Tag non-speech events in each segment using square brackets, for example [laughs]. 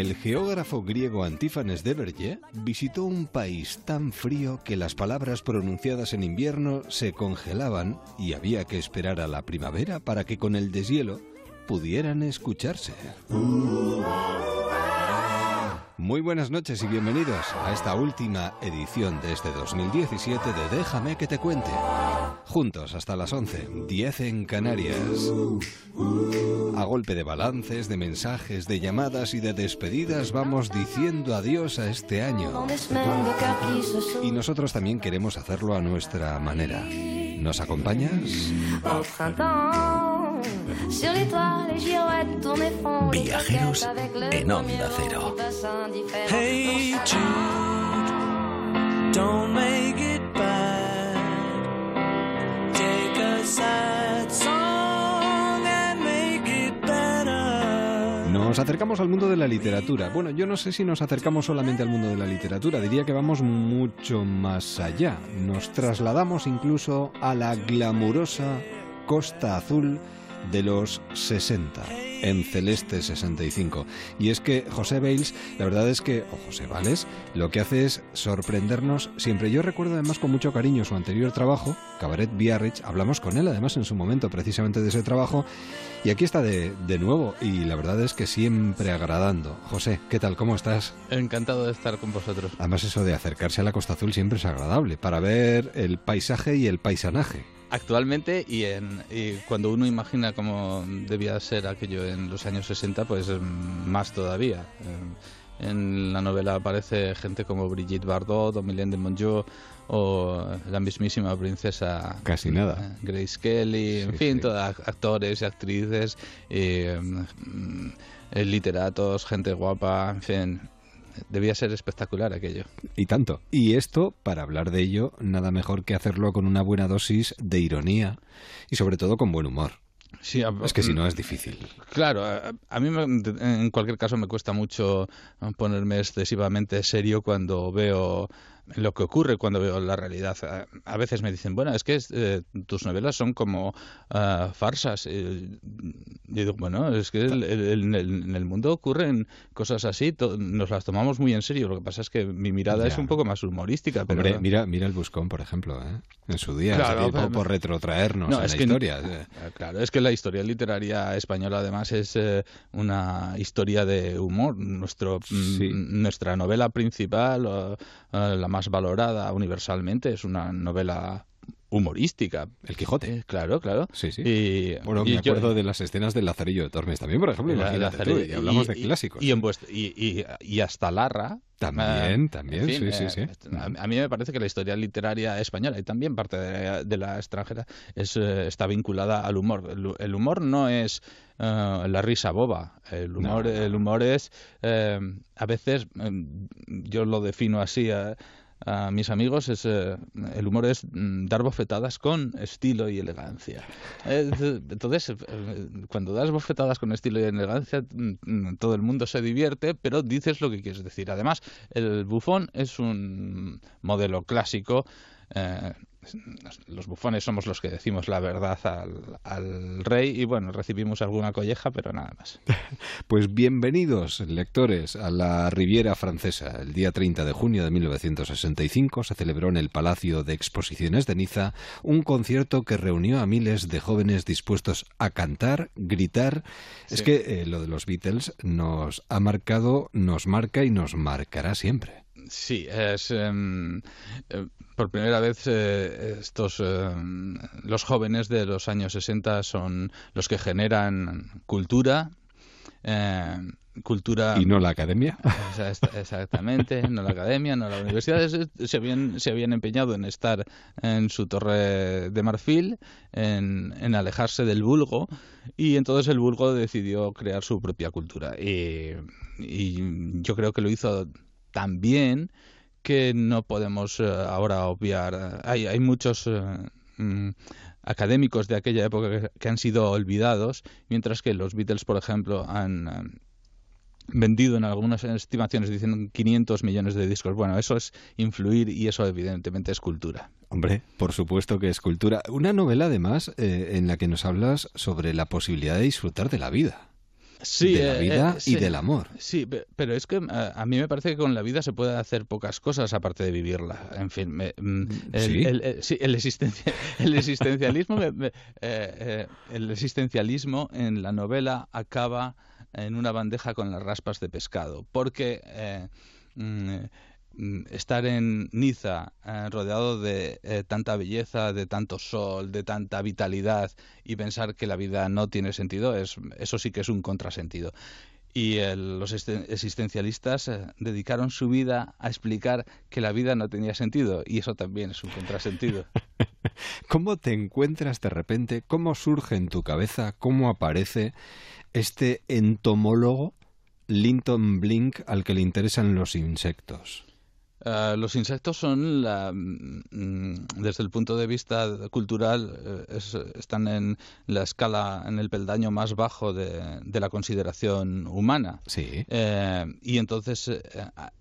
El geógrafo griego Antífanes de Vergé visitó un país tan frío que las palabras pronunciadas en invierno se congelaban y había que esperar a la primavera para que con el deshielo pudieran escucharse. Muy buenas noches y bienvenidos a esta última edición de este 2017 de Déjame que te cuente. Juntos hasta las 11, 10 en Canarias. A golpe de balances, de mensajes, de llamadas y de despedidas vamos diciendo adiós a este año. Y nosotros también queremos hacerlo a nuestra manera. ¿Nos acompañas? Viajeros en Onda Cero. Hey Jude, don't make it bad. Nos acercamos al mundo de la literatura. Bueno, yo no sé si nos acercamos solamente al mundo de la literatura, diría que vamos mucho más allá. Nos trasladamos incluso a la glamurosa Costa Azul de los 60, en Celeste 65. Y es que José Bales, la verdad es que, o José Vales, lo que hace es sorprendernos siempre. Yo recuerdo además con mucho cariño su anterior trabajo, Cabaret Biarritz, hablamos con él además en su momento precisamente de ese trabajo, y aquí está de, de nuevo, y la verdad es que siempre agradando. José, ¿qué tal? ¿Cómo estás? Encantado de estar con vosotros. Además eso de acercarse a la Costa Azul siempre es agradable, para ver el paisaje y el paisanaje. Actualmente y, en, y cuando uno imagina cómo debía ser aquello en los años 60, pues mm, más todavía. Eh, En la novela aparece gente como Brigitte Bardot o Mylène de Mongeau o la mismísima princesa Casi nada. eh, Grace Kelly, en fin, sí. todas actores y actrices, eh, mm, eh, literatos, gente guapa, en fin. Debía ser espectacular aquello. Y tanto. Y esto, para hablar de ello, nada mejor que hacerlo con una buena dosis de ironía y sobre todo con buen humor. Sí, a- Es que si no es difícil. Claro, a, a mí me- en cualquier caso me cuesta mucho ponerme excesivamente serio cuando veo lo que ocurre, cuando veo la realidad. A, a veces me dicen, bueno, es que eh, tus novelas son como ah, farsas. Y digo, bueno, es que el- el- el- en el, en el mundo ocurren cosas así, nos las tomamos muy en serio. Lo que pasa es que mi mirada Ya. es un poco más humorística. Pero Hombre, mira, mira el Buscón, por ejemplo, ¿eh? en su día, Claro, pero- por, retrotraernos No, es la que- historia. eh. Ah, Claro, es que la historia literaria española además es eh, una historia de humor. Nuestro, mm, Sí. Nuestra novela principal, o, eh, la más valorada universalmente, es una novela humorística. El Quijote. Eh, claro, claro. Sí, sí. Y, Bueno, y me yo- acuerdo de las escenas del Lazarillo de Tormes también, por ejemplo, imagínate tú, y hablamos de clásicos. Y, en vuest- y, y- y hasta Larra. También, eh, también, en fin, sí, sí, eh, sí. A, a mí me parece que la historia literaria española y también parte de, de la extranjera es, eh, está vinculada al humor. El, el humor no es la risa boba. El humor, No, no, el humor es, eh, a veces, yo lo defino así a, mis amigos, es eh, el humor es mm, dar bofetadas con estilo y elegancia. Eh, Entonces, eh, cuando das bofetadas con estilo y elegancia, mm, mm, todo el mundo se divierte, pero dices lo que quieres decir. Además, el bufón es un modelo clásico. Eh, los bufones somos los que decimos la verdad al, al rey y bueno, recibimos alguna colleja, pero nada más. [laughs] Pues bienvenidos, lectores, a la Riviera Francesa. El día 30 de junio de 1965 se celebró en el Palacio de Exposiciones de Niza un concierto que reunió a miles de jóvenes dispuestos a cantar, gritar. Es que eh, lo de los Beatles nos ha marcado, nos marca y nos marcará siempre. Sí, es em, eh, por primera vez eh, estos em, los jóvenes de los años 60 son los que generan cultura, em, cultura ¿Y no la academia? Exactamente, no la academia, no la universidad. Se habían, se habían empeñado en estar en su torre de marfil, en, en alejarse del vulgo, y entonces el vulgo decidió crear su propia cultura. Y, y yo creo que lo hizo tan bien que no podemos eh, ahora obviar. Hay, hay muchos. eh, mm, académicos de aquella época que, han sido olvidados, mientras que los Beatles, por ejemplo, han, eh, vendido en algunas estimaciones dicen 500 millones de discos. Bueno, eso es influir y eso evidentemente es cultura. Hombre, por supuesto que es cultura. Una novela, además, eh, en la que nos hablas sobre la posibilidad de disfrutar de la vida. Sí, de la eh, vida eh, y sí. del amor. Sí, pe- pero es que eh, a mí me parece que con la vida se puede hacer pocas cosas aparte de vivirla. En fin, me- mm, el, ¿Sí? el- el- sí, el existencia- [laughs] el existencialismo, me- me- eh, el existencialismo en la novela acaba en una bandeja con las raspas de pescado, porque mm, mm, estar en Niza eh, rodeado de eh, tanta belleza, de tanto sol, de tanta vitalidad y pensar que la vida no tiene sentido, es, eso sí que es un contrasentido. Y el- los existen- existencialistas eh, dedicaron su vida a explicar que la vida no tenía sentido y eso también es un contrasentido. [laughs] ¿Cómo te encuentras de repente? ¿Cómo surge en tu cabeza? ¿Cómo aparece este entomólogo Linton Blink al que le interesan los insectos? Eh, los insectos son, la, mm, desde el punto de vista cultural, eh, es- están en la escala, en el peldaño más bajo de, de la consideración humana. Sí. Eh, y entonces eh, a,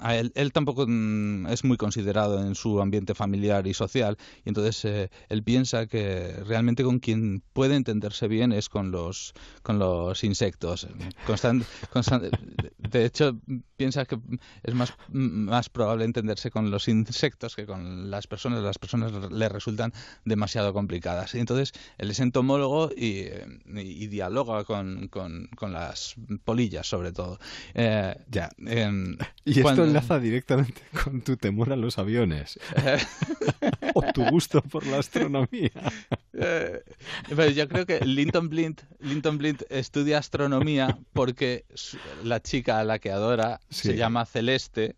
a él, él tampoco mm, es muy considerado en su ambiente familiar y social y entonces eh, él piensa que realmente con quien puede entenderse bien es con los con los insectos Constan- constan- de hecho piensa que es más más probable entenderse con los insectos que con las personas las personas le resultan demasiado complicadas y entonces él es entomólogo y, eh, y dialoga con, con, con las polillas sobre todo Eh, Ya. [laughs] Y esto enlaza directamente con tu temor a los aviones [laughs] o tu gusto por la astronomía. Eh, pero yo creo que Linton Blint, Linton Blint estudia astronomía porque la chica a la que adora Sí. se llama Celeste,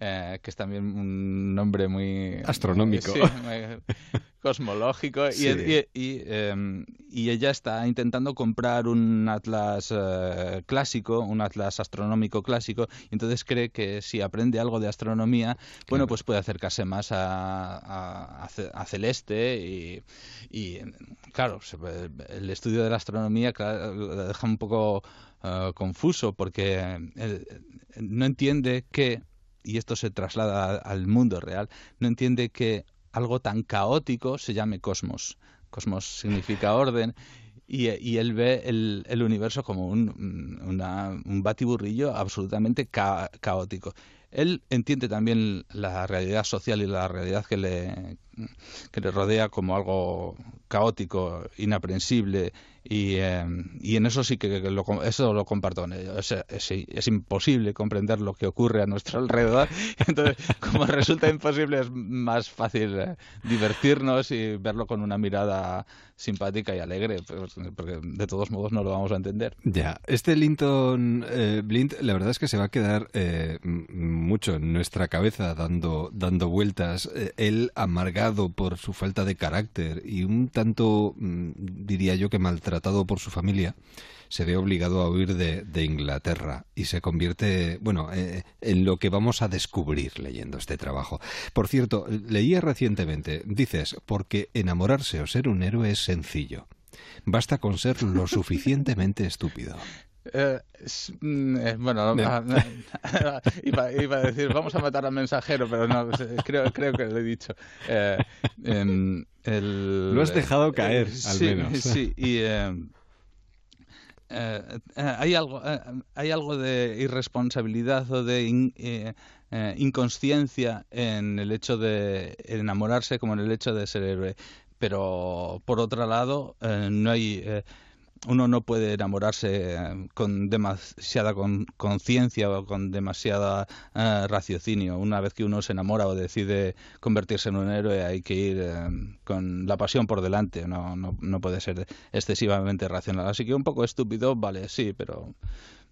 eh, que es también un nombre muy Astronómico. sí, muy [laughs] cosmológico y, Sí. y- y, em, y ella está intentando comprar un atlas eh, clásico, un atlas astronómico clásico, y entonces cree que si aprende algo de astronomía, bueno, pues puede acercarse más a, a- a Ce- a Celeste y, y, claro, el estudio de la astronomía claro, lo deja un poco eh, confuso porque no entiende que, y esto se traslada al mundo real, no entiende que algo tan caótico se llame cosmos. Cosmos significa orden y, él ve el, universo como un, batiburrillo absolutamente ca- caótico. Él entiende también la realidad social y la realidad que le, que le rodea como algo caótico, inaprensible y, eh, y en eso sí que lo, eso lo comparto sea, es, es imposible comprender lo que ocurre a nuestro [laughs] alrededor. Entonces, como resulta imposible, es más fácil eh, divertirnos y verlo con una mirada simpática y alegre, pues, porque de todos modos no lo vamos a entender. Ya, este Linton eh, Blint, la verdad es que se va a quedar eh, mucho en nuestra cabeza dando, dando vueltas. Él amargado por su falta de carácter y un tanto, mm, diría yo que maltratado por su familia, se ve obligado a huir de, de Inglaterra y se convierte, bueno, eh, en lo que vamos a descubrir leyendo este trabajo. Por cierto, leía recientemente, dices, porque enamorarse o ser un héroe es sencillo. Basta con ser lo [laughs] suficientemente estúpido. Eh, es- mm, eh, bueno, ah, [laughs] iba, iba a decir, vamos a matar al mensajero, pero no, eh, creo, creo que lo he dicho. Eh, el- Lo has dejado caer, al sí, menos. Sí, y hay, algo, hay algo de irresponsabilidad o de in- inconsciencia en el hecho de enamorarse como en el hecho de ser héroe. Pero por otro lado, no hay... uno no puede enamorarse eh, con demasiada con- conciencia o con demasiada eh, raciocinio. Una vez que uno se enamora o decide convertirse en un héroe, hay que ir eh, con la pasión por delante. No, no, no puede ser excesivamente racional. Así que un poco estúpido, vale, sí, pero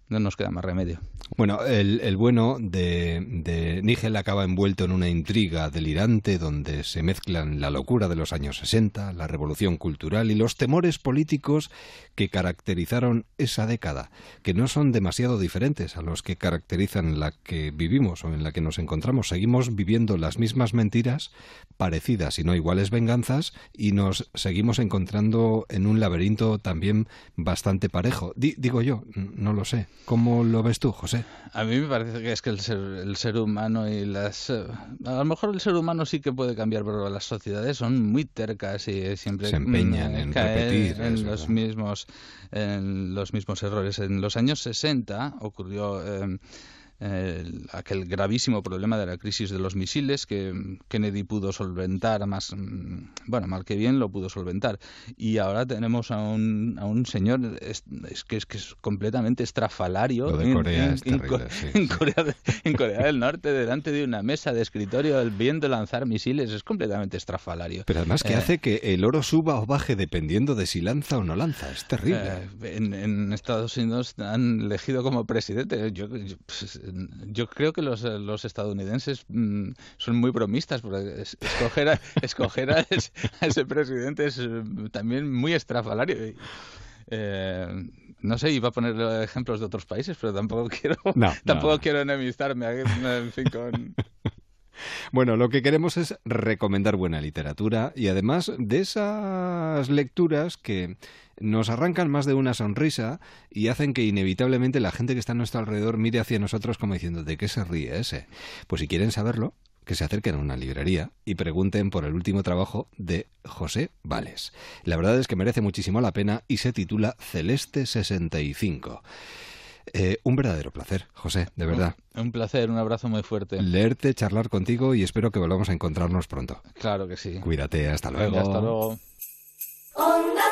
no nos queda más remedio. Bueno, el, el bueno de, de Nigel acaba envuelto en una intriga delirante donde se mezclan la locura de los años 60, la revolución cultural y los temores políticos que caracterizaron esa década, que no son demasiado diferentes a los que caracterizan la que vivimos o en la que nos encontramos. Seguimos viviendo las mismas mentiras, parecidas y no iguales venganzas, y nos seguimos encontrando en un laberinto también bastante parejo. Di- digo yo, no lo sé. ¿Cómo lo ves tú, José? A mí me parece que es que el ser, el ser humano y las... eh, A lo mejor el ser humano sí que puede cambiar, pero las sociedades son muy tercas y siempre Se empeñan en repetir, en los mismos en los mismos errores. En los años 60 ocurrió eh, el- aquel gravísimo problema de la crisis de los misiles que mm, Kennedy pudo solventar más mm, bueno mal que bien lo pudo solventar y ahora tenemos a un, a un señor es, es que es que es completamente estrafalario de en- Corea en- es en terrible, Co- sí, en sí. Corea de- [laughs] en Corea del Norte delante de una mesa de escritorio viendo lanzar misiles es completamente estrafalario Pero además que Eh, hace que el oro suba o baje dependiendo de si lanza o no lanza. Es terrible. Eh, en, en Estados Unidos han elegido como presidente. Yo, yo, pues, yo creo que los, los estadounidenses mm, son muy bromistas, porque es- escoger a, [laughs] escoger a, ese, a ese presidente es eh, también muy estrafalario. Eh, no sé, iba a poner ejemplos de otros países, pero tampoco [laughs] quiero, No, tampoco no. quiero enemistarme en fin, con, [laughs] Bueno, lo que queremos es recomendar buena literatura y además de esas lecturas que nos arrancan más de una sonrisa y hacen que inevitablemente la gente que está a nuestro alrededor mire hacia nosotros como diciendo ¿de qué se ríe ese? Pues si quieren saberlo, que se acerquen a una librería y pregunten por el último trabajo de José Vales. La verdad es que merece muchísimo la pena y se titula Celeste 65. Eh, un verdadero placer, José, de verdad. un placer, un abrazo muy fuerte. Leerte, charlar contigo y espero que volvamos a encontrarnos pronto. Claro que sí. Cuídate, hasta luego. Venga, hasta luego. Onda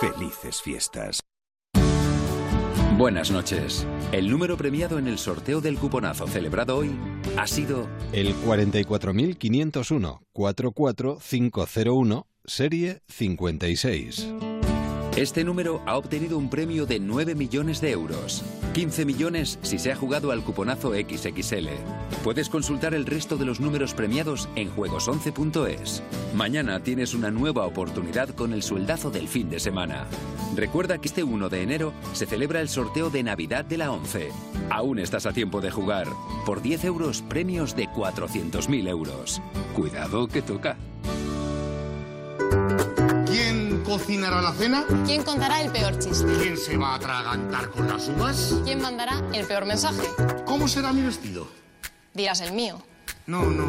Cero. Felices fiestas. Buenas noches. El número premiado en el sorteo del cuponazo celebrado hoy ha sido El 44501 44501 serie 56. Este número ha obtenido un premio de 9 millones de euros. 15 millones si se ha jugado al cuponazo XXL. Puedes consultar el resto de los números premiados en juegos11.es. Mañana tienes una nueva oportunidad con el sueldazo del fin de semana. Recuerda que este 1 de enero se celebra el sorteo de Navidad de la 11. Aún estás a tiempo de jugar. Por 10 euros, premios de 400.000 euros. Cuidado que toca. ¿Quién cocinará la cena? ¿Quién contará el peor chiste? ¿Quién se va a atragantar con las uvas? ¿Quién mandará el peor mensaje? ¿Cómo será mi vestido? Dirás el mío. No, no.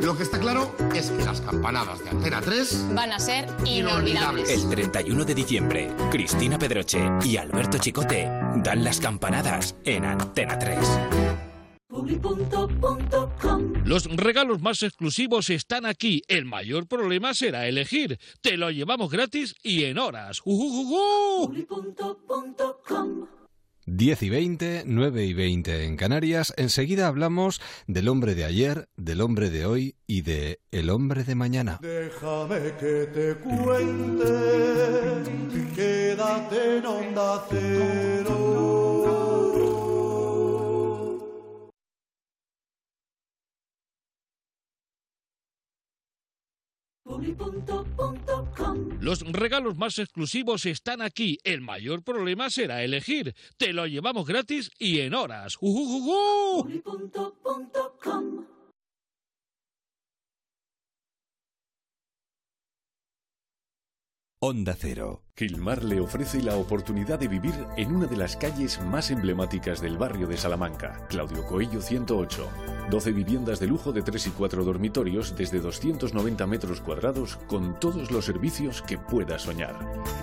Lo que está claro es que las campanadas de Antena 3 Van a ser Inolvidables. inolvidables. El 31 de diciembre, Cristina Pedroche y Alberto Chicote dan las campanadas en Antena 3. Los regalos más exclusivos están aquí. El mayor problema será elegir. Te lo llevamos gratis y en horas. ¡Ujujujú! Publi.com. 10 y 20, 9 y 20 en Canarias. Enseguida hablamos del hombre de ayer, del hombre de hoy y de el hombre de mañana. Déjame que te cuente, quédate en onda cero. Los regalos más exclusivos están aquí. El mayor problema será elegir. Te lo llevamos gratis y en horas. ¡Ujujujú! Publi.com. Onda Cero. Gilmar le ofrece la oportunidad de vivir en una de las calles más emblemáticas del barrio de Salamanca, Claudio Coello 108. 12 viviendas de lujo de 3 y 4 dormitorios desde 290 metros cuadrados con todos los servicios que pueda soñar.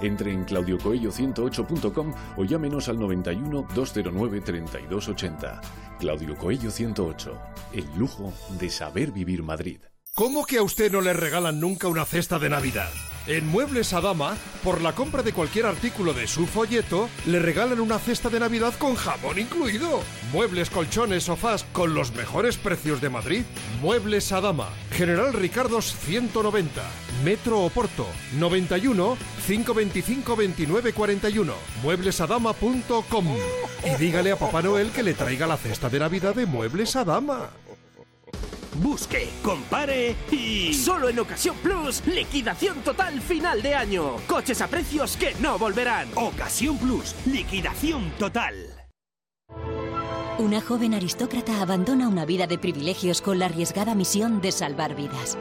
Entre en claudiocoello108.com o llámenos al 91 209 3280. Claudio Coello 108. El lujo de saber vivir Madrid. ¿Cómo que a usted no le regalan nunca una cesta de Navidad? En Muebles Adama, por la compra de cualquier artículo de su folleto, le regalan una cesta de Navidad con jamón incluido. Muebles, colchones, sofás con los mejores precios de Madrid. Muebles Adama, General Ricardos 190, Metro Oporto, 91 525 29 41. Mueblesadama.com. Y dígale a Papá Noel que le traiga la cesta de Navidad de Muebles Adama. Busque, compare y... Solo en Ocasión Plus, liquidación total final de año. Coches a precios que no volverán. Ocasión Plus, liquidación total. Una joven aristócrata abandona una vida de privilegios con la arriesgada misión de salvar vidas.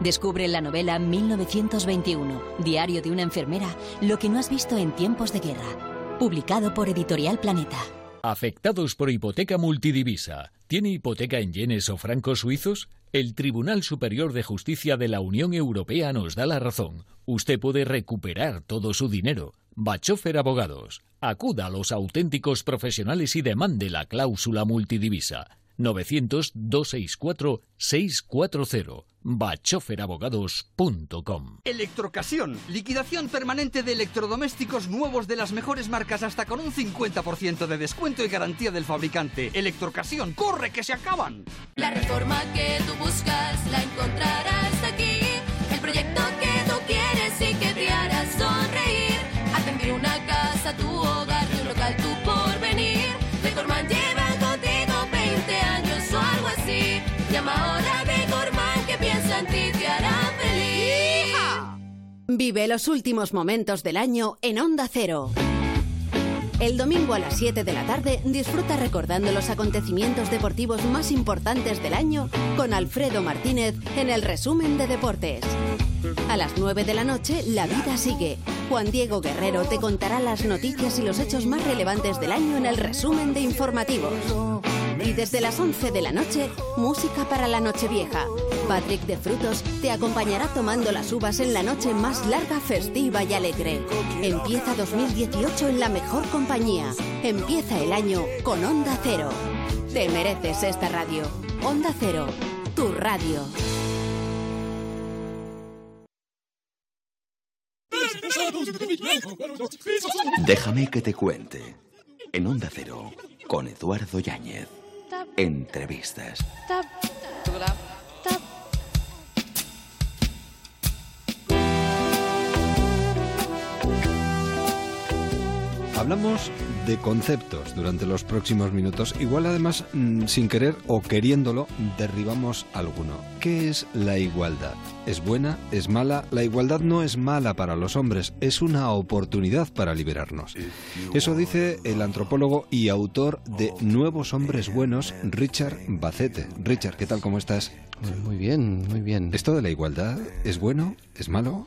Descubre en la novela 1921, Diario de una enfermera, lo que no has visto en tiempos de guerra. Publicado por Editorial Planeta. Afectados por hipoteca multidivisa. ¿Tiene hipoteca en yenes o francos suizos? El Tribunal Superior de Justicia de la Unión Europea nos da la razón. Usted puede recuperar todo su dinero. Bachofer Abogados. Acuda a los auténticos profesionales y demande la cláusula multidivisa. 900-264-640. bachoferabogados.com Electrocasión. Liquidación permanente de electrodomésticos nuevos de las mejores marcas hasta con un 50% de descuento y garantía del fabricante. Electrocasión. ¡Corre que se acaban! La reforma que tú buscas la encontrarás aquí. El proyecto que tú quieres y que te hará sonreír. Atender una casa, tu hogar, Vive los últimos momentos del año en Onda Cero. El domingo a las 7 de la tarde disfruta recordando los acontecimientos deportivos más importantes del año con Alfredo Martínez en el resumen de deportes. A las 9 de la noche, La Vida Sigue. Juan Diego Guerrero te contará las noticias y los hechos más relevantes del año en el resumen de informativos. Y desde las 11 de la noche, música para la Nochevieja. Patrick de Frutos te acompañará tomando las uvas en la noche más larga, festiva y alegre. Empieza 2018 en la mejor compañía. Empieza el año con Onda Cero. Te mereces esta radio. Onda Cero, tu radio. Déjame que te cuente. En Onda Cero, con Eduardo Yáñez. Entrevistas. Hablamos de conceptos durante los próximos minutos. Igual además, mm, sin querer o queriéndolo, derribamos alguno. ¿Qué es la igualdad? ¿Es buena? ¿Es mala? La igualdad no es mala para los hombres, es una oportunidad para liberarnos. Eso dice el antropólogo y autor de Nuevos Hombres Buenos, Richard Bacete. Richard, ¿qué tal? ¿Cómo estás? Muy bien, muy bien. ¿Esto de la igualdad es bueno? ¿Es malo?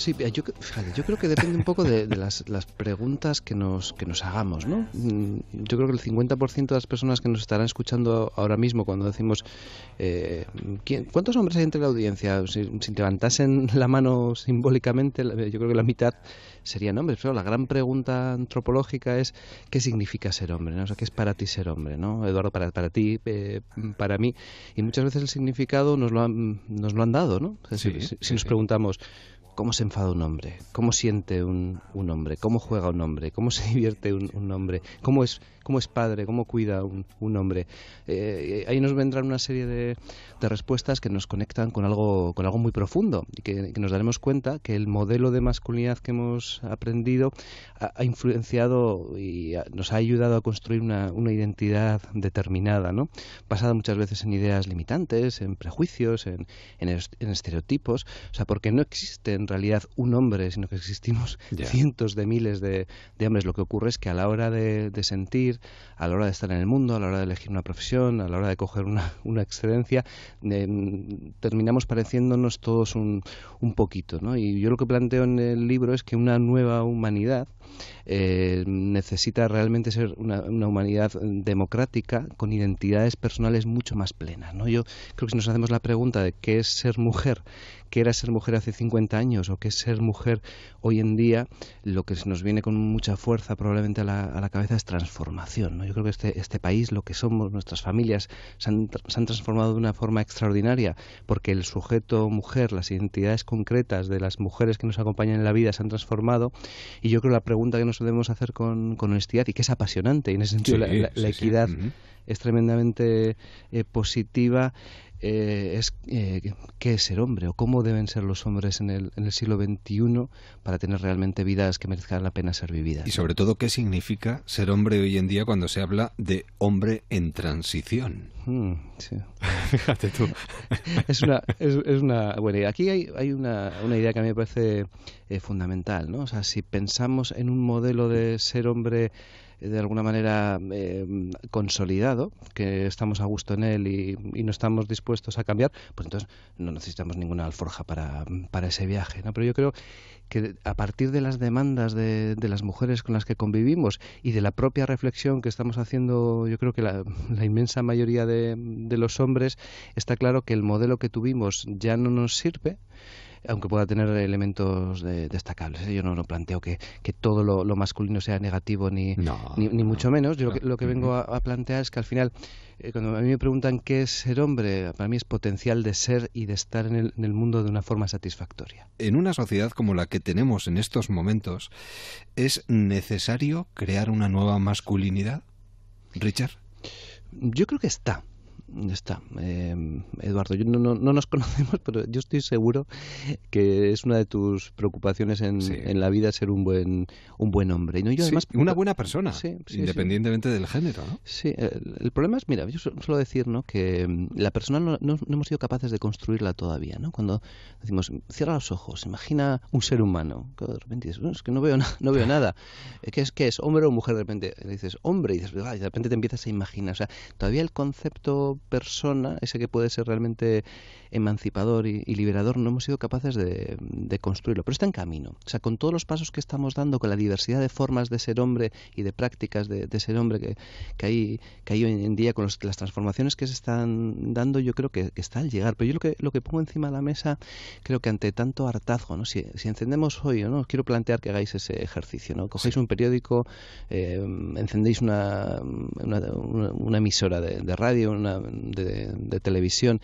Sí, yo, fíjate, yo creo que depende un poco de, de las, las, preguntas que nos, que nos hagamos, ¿no? Mm, yo creo que el 50% de las personas que nos estarán escuchando ahora mismo cuando decimos eh, ¿quién, ¿cuántos hombres hay entre la audiencia? Si, si, levantasen la mano simbólicamente, yo creo que la mitad serían hombres. Pero la gran pregunta antropológica es ¿qué significa ser hombre? ¿no? O sea, ¿qué es para ti ser hombre? ¿no? Eduardo, para, para ti, eh, para mí. Y muchas veces el significado nos lo han, nos lo han dado, ¿no? Es decir, sí, si, sí, si nos preguntamos cómo se enfada un hombre, cómo siente un, un hombre, cómo juega un hombre, cómo se [laughs] divierte un, un hombre, cómo es, cómo es padre, cómo cuida un, un hombre. Eh, ahí nos vendrán una serie de, de, respuestas que nos conectan con algo, con algo muy profundo y que, que, nos daremos cuenta que el modelo de masculinidad que hemos aprendido ha, ha influenciado y ha, nos ha ayudado a construir una, una identidad determinada, ¿no? basada muchas veces en ideas limitantes, en prejuicios, en, en, en estereotipos, o sea, porque no existe en realidad un hombre, sino que existimos yeah. cientos de miles de, de, hombres. Lo que ocurre es que a la hora de, de, sentir, a la hora de estar en el mundo, a la hora de elegir una profesión, a la hora de coger una, [laughs] una excedencia, eh, terminamos pareciéndonos todos un, un poquito. ¿no? Y yo lo que planteo en el libro es que una nueva humanidad eh, necesita realmente ser una, una, humanidad democrática con identidades personales mucho más plenas. ¿no? Yo creo que si nos hacemos la pregunta de qué es ser mujer, qué era ser mujer hace 50 años o qué es ser mujer hoy en día, lo que nos viene con mucha fuerza probablemente a la, a la cabeza es transformación. ¿no? Yo creo que este, este país, lo que somos, nuestras familias, se han, se han transformado de una forma extraordinaria porque el sujeto mujer, las identidades concretas de las mujeres que nos acompañan en la vida se han transformado y yo creo que la pregunta que nos debemos hacer con, con honestidad y que es apasionante y en ese sentido sí, la, la, sí, la, equidad sí. uh -huh. es tremendamente eh, positiva eh, es eh, qué es ser hombre o cómo deben ser los hombres en el, en el, siglo XXI para tener realmente vidas que merezcan la pena ser vividas. Y sobre todo, ¿qué significa ser hombre hoy en día cuando se habla de hombre en transición? Mm, sí. [laughs] Fíjate tú. [laughs] es, una, es, es, una. Bueno, aquí hay, hay una, una, idea que a mí me parece eh, fundamental, ¿no? O sea, si pensamos en un modelo de ser hombre de alguna manera eh, consolidado, que estamos a gusto en él y, y no estamos dispuestos a cambiar, pues entonces no necesitamos ninguna alforja para, para ese viaje. ¿no? Pero yo creo que a partir de las demandas de, de las mujeres con las que convivimos y de la propia reflexión que estamos haciendo, yo creo que la, la inmensa mayoría de, de los hombres, está claro que el modelo que tuvimos ya no nos sirve aunque pueda tener elementos de- destacables. ¿eh? Yo no, no planteo que, que todo lo, lo masculino sea negativo ni, ni, ni mucho menos. Yo lo que, lo que vengo a, a plantear es que al final, eh, cuando a mí me preguntan qué es ser hombre, para mí es potencial de ser y de estar en el, en el mundo de una forma satisfactoria. En una sociedad como la que tenemos en estos momentos, ¿es necesario crear una nueva masculinidad? Richard. Yo creo que está. Está, Eh, Eduardo. Yo no, no, no nos [laughs] conocemos, pero yo estoy seguro que es una de tus preocupaciones en, en la vida ser un buen un buen hombre. Y no, yo Sí, además una buena persona, Sí, independientemente del género, ¿no? Sí, el, el problema es, mira, yo su- suelo decir, ¿no? Que mm, la persona no, no- hemos sido capaces de construirla todavía, ¿no? Cuando decimos, cierra los ojos, imagina un ser humano, que de repente dices, "No, es que no veo, no veo nada. [laughs] Eh, ¿Qué es, ¿Qué es? ¿Hombre o mujer? De repente dices, hombre, y dices, "Ah", y de repente te empiezas a imaginar. O sea, todavía el concepto persona, ese que puede ser realmente emancipador y, y liberador, no hemos sido capaces de, de construirlo. Pero está en camino. O sea, con todos los pasos que estamos dando, con la diversidad de formas de ser hombre y de prácticas de, de ser hombre que, que hay, que hay hoy en día, con los- las transformaciones que se están dando, yo creo que, que está al llegar. Pero yo lo que, lo que pongo encima de la mesa, creo que ante tanto hartazgo, ¿no? si, si encendemos hoy, ¿no? os quiero plantear que hagáis ese ejercicio. ¿no? Cogéis un periódico, eh, encendéis una, una, una- una emisora de, de radio, una de, de televisión.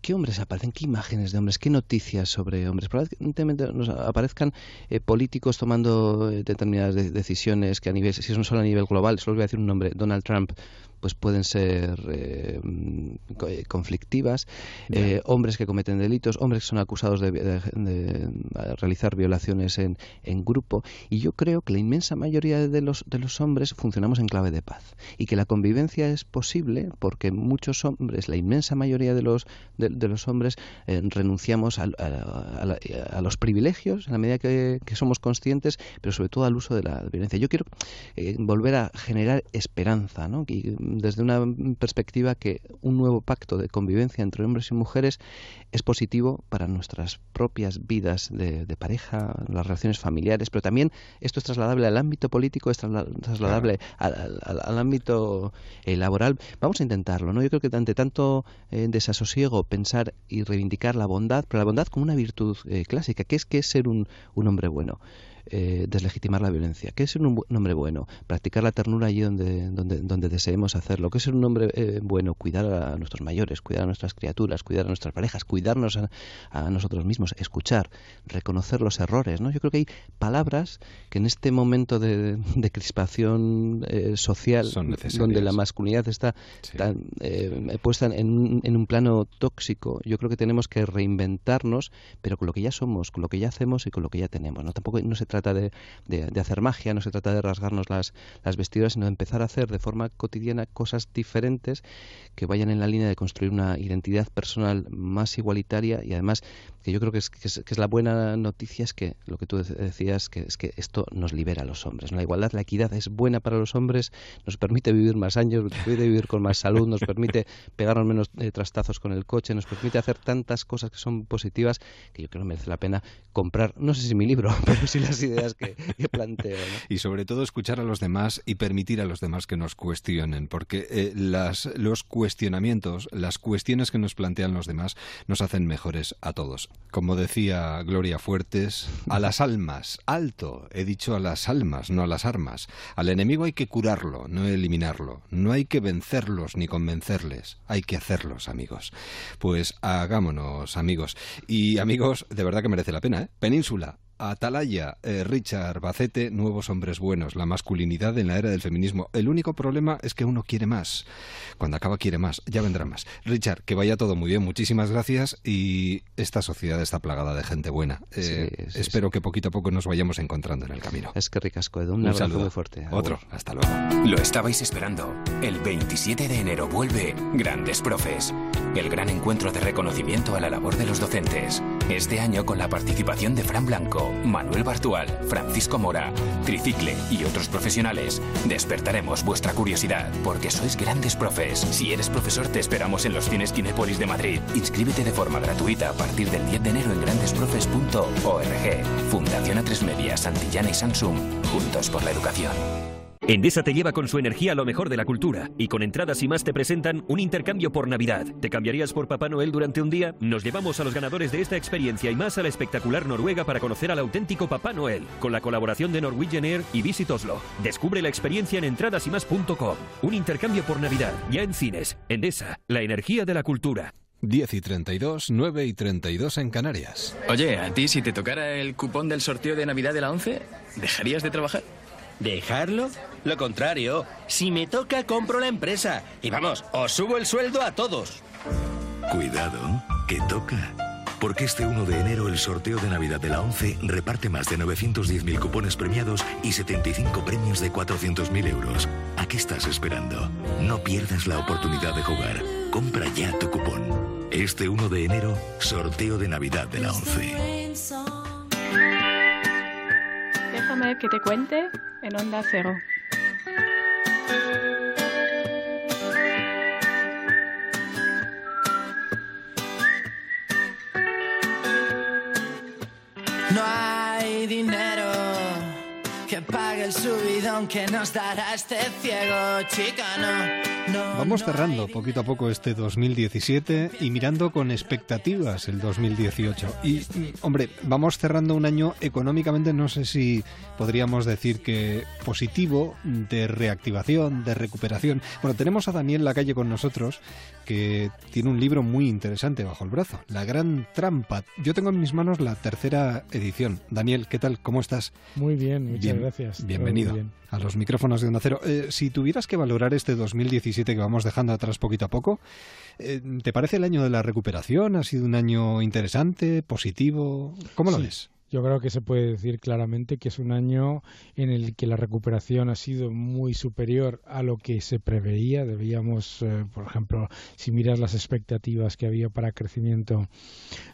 ¿Qué hombres aparecen? ¿Qué imágenes de hombres? ¿Qué noticias sobre hombres? Probablemente nos aparezcan eh, políticos tomando eh, determinadas de- decisiones que a nivel, si no solo a nivel global, solo voy a decir un nombre, Donald Trump, pues pueden ser eh, mm, co- conflictivas, eh, hombres que cometen delitos, hombres que son acusados de, de- de realizar violaciones en, en grupo. Y yo creo que la inmensa mayoría de los, de los hombres funcionamos en clave de paz y que la convivencia es posible porque muchos hombres, la inmensa mayoría de los, de, de los hombres, eh, renunciamos a, a la- a los privilegios en la medida que, que somos conscientes, pero sobre todo al uso de la violencia. Yo quiero volver a generar esperanza, ¿no? Y, desde una perspectiva que un nuevo pacto de convivencia entre hombres y mujeres es positivo para nuestras propias vidas de, de pareja, las relaciones familiares, pero también esto es trasladable al ámbito político, es trasla- trasladable al, al- al- al ámbito eh, laboral. Vamos a intentarlo, ¿no? Yo creo que ante tanto eh, desasosiego pensar y reivindicar la bondad, pero la bondad como una virtud eh, clásica, que es que es ser un, un hombre bueno. Eh, deslegitimar la violencia, que es ser un, hombre bueno, practicar la ternura allí donde, donde, donde deseemos hacerlo, que es ser un hombre eh, bueno, cuidar a nuestros mayores, cuidar a nuestras criaturas, cuidar a nuestras parejas, cuidarnos a, a nosotros mismos, escuchar, reconocer los errores, ¿no? Yo creo que hay palabras que en este momento de, de crispación eh, social, donde la masculinidad está tan, eh, puesta en un, en un plano tóxico, yo creo que tenemos que reinventarnos, pero con lo que ya somos, con lo que ya hacemos y con lo que ya tenemos. ¿no? Tampoco no se trata de, de- de hacer magia, no se trata de rasgarnos las, las vestiduras, sino de empezar a hacer de forma cotidiana cosas diferentes que vayan en la línea de construir una identidad personal más igualitaria y además que yo creo que es, que es, la buena noticia es que lo que tú dec- decías que es que esto nos libera a los hombres. La igualdad, la equidad es buena para los hombres, nos permite vivir más años, nos permite vivir con más salud, nos permite pegarnos menos eh, trastazos con el coche, nos permite hacer tantas cosas que son positivas que yo creo que merece la pena comprar, no sé si mi libro, [laughs] pero sí las ideas que, planteo. Y sobre todo escuchar a los demás y permitir a los demás que nos cuestionen, porque eh, las, los cuestionamientos, las cuestiones que nos plantean los demás, nos hacen mejores a todos. Como decía Gloria Fuertes, a las almas, alto, he dicho a las almas, no a las armas. Al enemigo hay que curarlo, no eliminarlo. No hay que vencerlos ni convencerles, hay que hacerlos, amigos. Pues hagámonos, amigos. Y amigos, de verdad que merece la pena, ¿eh? Península, Atalaya, eh, Richard Bacete, Nuevos Hombres Buenos, la masculinidad en la era del feminismo. El único problema es que uno quiere más. Cuando acaba quiere más, ya vendrá más. Richard, que vaya todo muy bien, muchísimas gracias y esta sociedad está plagada de gente buena. Eh, Sí, sí, espero que poquito a poco nos vayamos encontrando en el camino. Es que ricasco, Edu. Un, Un abrazo saludo. muy fuerte. Otro, hasta luego. Lo estabais esperando. El 27 de enero vuelve Grandes Profes, el gran encuentro de reconocimiento a la labor de los docentes. Este año con la participación de Fran Blanco, Manuel Bartual, Francisco Mora, Tricicle y otros profesionales, despertaremos vuestra curiosidad porque sois grandes profes. Si eres profesor te esperamos en los cines Kinépolis de Madrid. Inscríbete de forma gratuita a partir del 10 de enero en grandesprofes.org. Fundación A3 Media, Santillana y Samsung, juntos por la educación. Endesa te lleva con su energía a lo mejor de la cultura y con entradas y más te presentan un intercambio por Navidad. ¿Te cambiarías por Papá Noel durante un día? Nos llevamos a los ganadores de esta experiencia y más a la espectacular Noruega para conocer al auténtico Papá Noel, con la colaboración de Norwegian Air y Visit Oslo. Descubre la experiencia en entradasymas.com. Un intercambio por Navidad, ya en cines. Endesa, la energía de la cultura. 10 y 32, 9 y 32 en Canarias. Oye, a ti si te tocara el cupón del sorteo de Navidad de la 11, ¿dejarías de trabajar? ¿Dejarlo? Lo contrario, si me toca compro la empresa. Y vamos, os subo el sueldo a todos. Cuidado, que toca. Porque este 1 de enero el sorteo de Navidad de la 11 reparte más de 910.000 cupones premiados y 75 premios de 400.000 euros. ¿A qué estás esperando? No pierdas la oportunidad de jugar. Compra ya tu cupón. Este 1 de enero, sorteo de Navidad de la 11. Déjame que te cuente en Onda Cero. No hay dinero que pague el subidón que nos dará este ciego chica, no, no. Vamos cerrando poquito a poco este 2017 y mirando con expectativas el 2018. Y, hombre, vamos cerrando un año económicamente, no sé si podríamos decir que positivo, de reactivación, de recuperación. Bueno, tenemos a Daniel Lacalle con nosotros, que tiene un libro muy interesante bajo el brazo, La Gran Trampa. Yo tengo en mis manos la tercera edición. Daniel, ¿qué tal? ¿Cómo estás? Muy bien, muchas Bien- gracias. Bienvenido bien. a los micrófonos de Onda Cero. Eh, si tuvieras que valorar este 2017 que vamos dejando atrás poquito a poco, eh, ¿te parece el año de la recuperación? ¿Ha sido un año interesante, positivo? ¿Cómo lo Sí, ves? Yo creo que se puede decir claramente que es un año en el que la recuperación ha sido muy superior a lo que se preveía. Debíamos, eh, por ejemplo, si miras las expectativas que había para crecimiento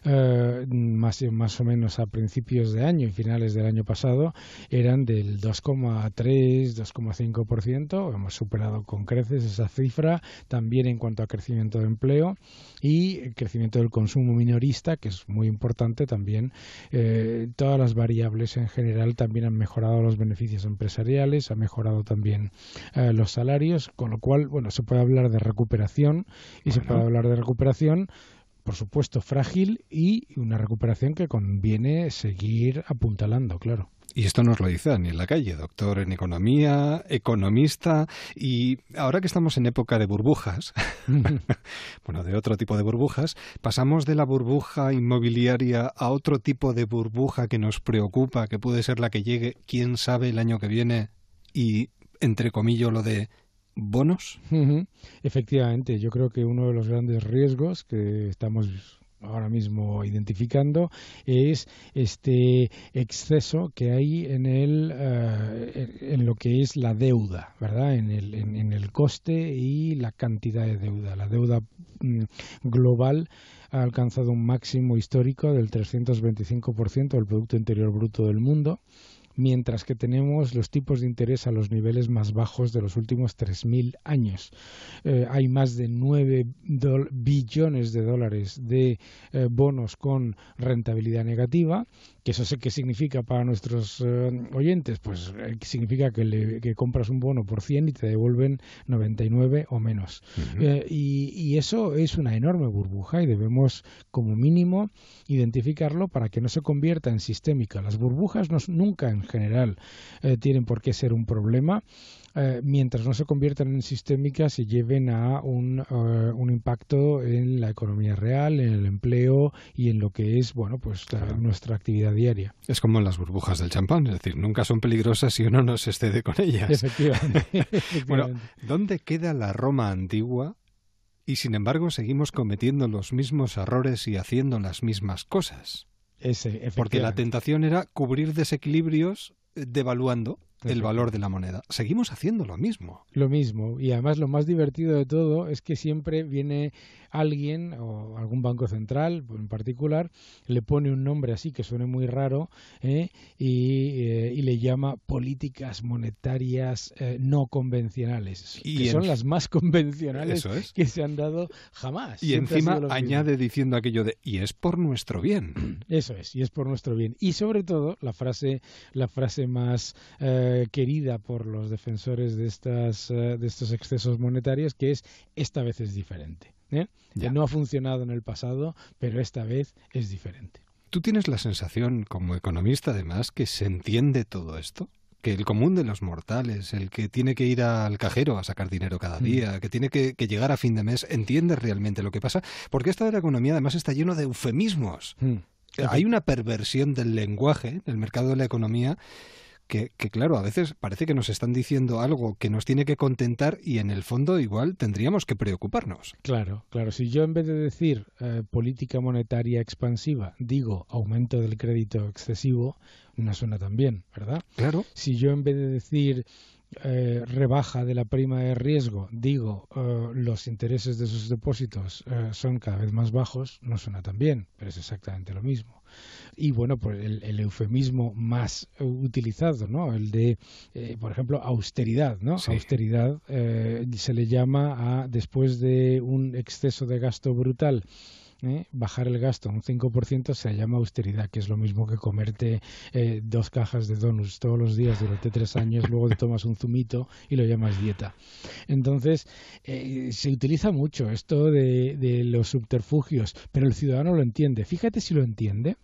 eh, más, más o menos a principios de año y finales del año pasado, eran del 2,3, 2,5%. Hemos superado con creces esa cifra, también en cuanto a crecimiento de empleo y crecimiento del consumo minorista, que es muy importante también. Eh, todas las variables en general también han mejorado los beneficios empresariales, ha mejorado también eh, los salarios, con lo cual, bueno, se puede hablar de recuperación y se puede hablar de recuperación por supuesto, frágil y una recuperación que conviene seguir apuntalando, claro. Y esto nos lo dice Daniel Lacalle, doctor en economía, economista, y ahora que estamos en época de burbujas, [laughs] bueno, de otro tipo de burbujas, pasamos de la burbuja inmobiliaria a otro tipo de burbuja que nos preocupa, que puede ser la que llegue, quién sabe, el año que viene, y entre comillas lo de bonos. Efectivamente, yo creo que uno de los grandes riesgos que estamos ahora mismo identificando es este exceso que hay en el eh, en lo que es la deuda, ¿verdad? En el, en, en el coste y la cantidad de deuda. La deuda mm, global ha alcanzado un máximo histórico del 325% del Producto Interior Bruto del mundo mientras que tenemos los tipos de interés a los niveles más bajos de los últimos 3.000 años. Eh, hay más de 9 dol- billones de dólares de eh, bonos con rentabilidad negativa, que eso sé qué significa para nuestros eh, oyentes, pues significa que, le- que compras un bono por 100 y te devuelven 99 o menos. Y, y eso es una enorme burbuja y debemos, como mínimo, identificarlo para que no se convierta en sistémica. Las burbujas no- nunca en general eh, tienen por qué ser un problema. eh, mientras no se conviertan en sistémicas y lleven a un, eh, un impacto en la economía real, en el empleo y en lo que es, bueno, pues nuestra actividad diaria. Es como en las burbujas del champán, es decir, nunca son peligrosas si uno no se excede con ellas. [laughs] [laughs] Efectivamente, bueno, efectivamente. ¿dónde queda la Roma antigua? Y sin embargo seguimos cometiendo los mismos errores y haciendo las mismas cosas. Ese, Porque la tentación era cubrir desequilibrios devaluando. El valor de la moneda. Seguimos haciendo lo mismo. Lo mismo. Y además lo más divertido de todo es que siempre viene alguien o algún banco central en particular le pone un nombre así que suene muy raro ¿eh? y, eh, y, le llama políticas monetarias eh, no convencionales y que son las más convencionales que se han dado jamás. Y encima añade diciendo aquello de y es por nuestro bien. Eso es, y es por nuestro bien. Y sobre todo la frase la frase más querida por los defensores de estas de estos excesos monetarios que es esta vez es diferente. ¿eh? que no ha funcionado en el pasado, pero esta vez es diferente. ¿Tú tienes la sensación, como economista además, que se entiende todo esto? que el común de los mortales, el que tiene que ir al cajero a sacar dinero cada mm. día, que tiene que, llegar a fin de mes, entiende realmente lo que pasa, porque esta de la economía además está lleno de eufemismos. Mm. Hay una perversión del lenguaje en el mercado de la economía que, claro, a veces parece que nos están diciendo algo que nos tiene que contentar y en el fondo igual tendríamos que preocuparnos. Claro, claro. Si yo en vez de decir eh, política monetaria expansiva digo aumento del crédito excesivo, no suena tan bien, ¿verdad? Claro. Si yo en vez de decir eh, rebaja de la prima de riesgo, digo, eh, los intereses de sus depósitos son cada vez más bajos, no suena tan bien, pero es exactamente lo mismo y bueno, pues el, eufemismo más utilizado, ¿no? El de, eh, por ejemplo, austeridad, ¿no? Austeridad eh, se le llama a, después de un exceso de gasto brutal, ¿eh? bajar el gasto un 5% se llama austeridad, que es lo mismo que comerte dos cajas de donuts todos los días durante tres años, luego te tomas un zumito y lo llamas dieta. Entonces, se utiliza mucho esto de, de los subterfugios, pero el ciudadano lo entiende. Fíjate si lo entiende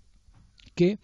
que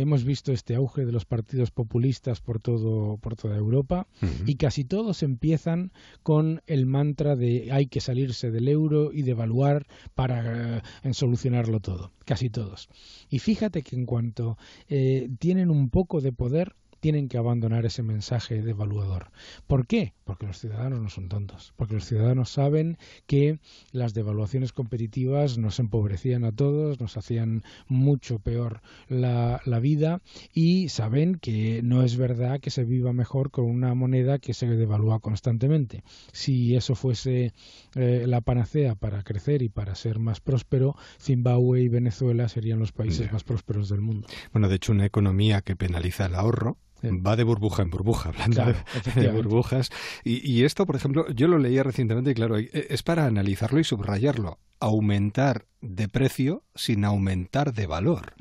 hemos visto este auge de los partidos populistas por todo por toda Europa y casi todos empiezan con el mantra de hay que salirse del euro y devaluar para eh, solucionarlo todo casi todos. Y fíjate que en cuanto eh, tienen un poco de poder tienen que abandonar ese mensaje devaluador. ¿Por qué? Porque los ciudadanos no son tontos, porque los ciudadanos saben que las devaluaciones competitivas nos empobrecían a todos, nos hacían mucho peor la, vida y saben que no es verdad que se viva mejor con una moneda que se devalúa constantemente. Si eso fuese eh, la panacea para crecer y para ser más próspero, Zimbabue y Venezuela serían los países más prósperos del mundo. Bueno, de hecho, una economía que penaliza el ahorro Va de burbuja en burbuja, hablando de, burbujas. Y, esto, por ejemplo, yo lo leía recientemente y claro, e, es para analizarlo y subrayarlo. Aumentar de precio sin aumentar de valor.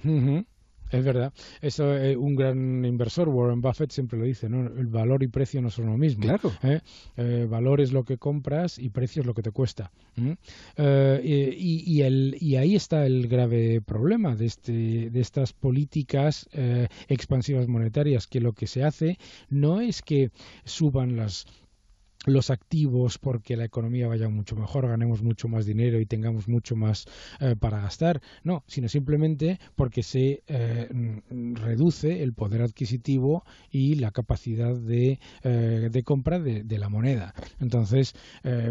Es verdad. Eso eh, un gran inversor, Warren Buffett, siempre lo dice, ¿no? El valor y precio no son lo mismo. Claro. ¿Eh? Eh, valor es lo que compras y precio es lo que te cuesta. y, el, y ahí está el grave problema de, este, de estas políticas expansivas monetarias, que lo que se hace no es que suban las los activos porque la economía vaya mucho mejor, ganemos mucho más dinero y tengamos mucho más eh, para gastar, no, sino simplemente porque se eh, reduce el poder adquisitivo y la capacidad de, eh, de compra de, de, la moneda. Entonces,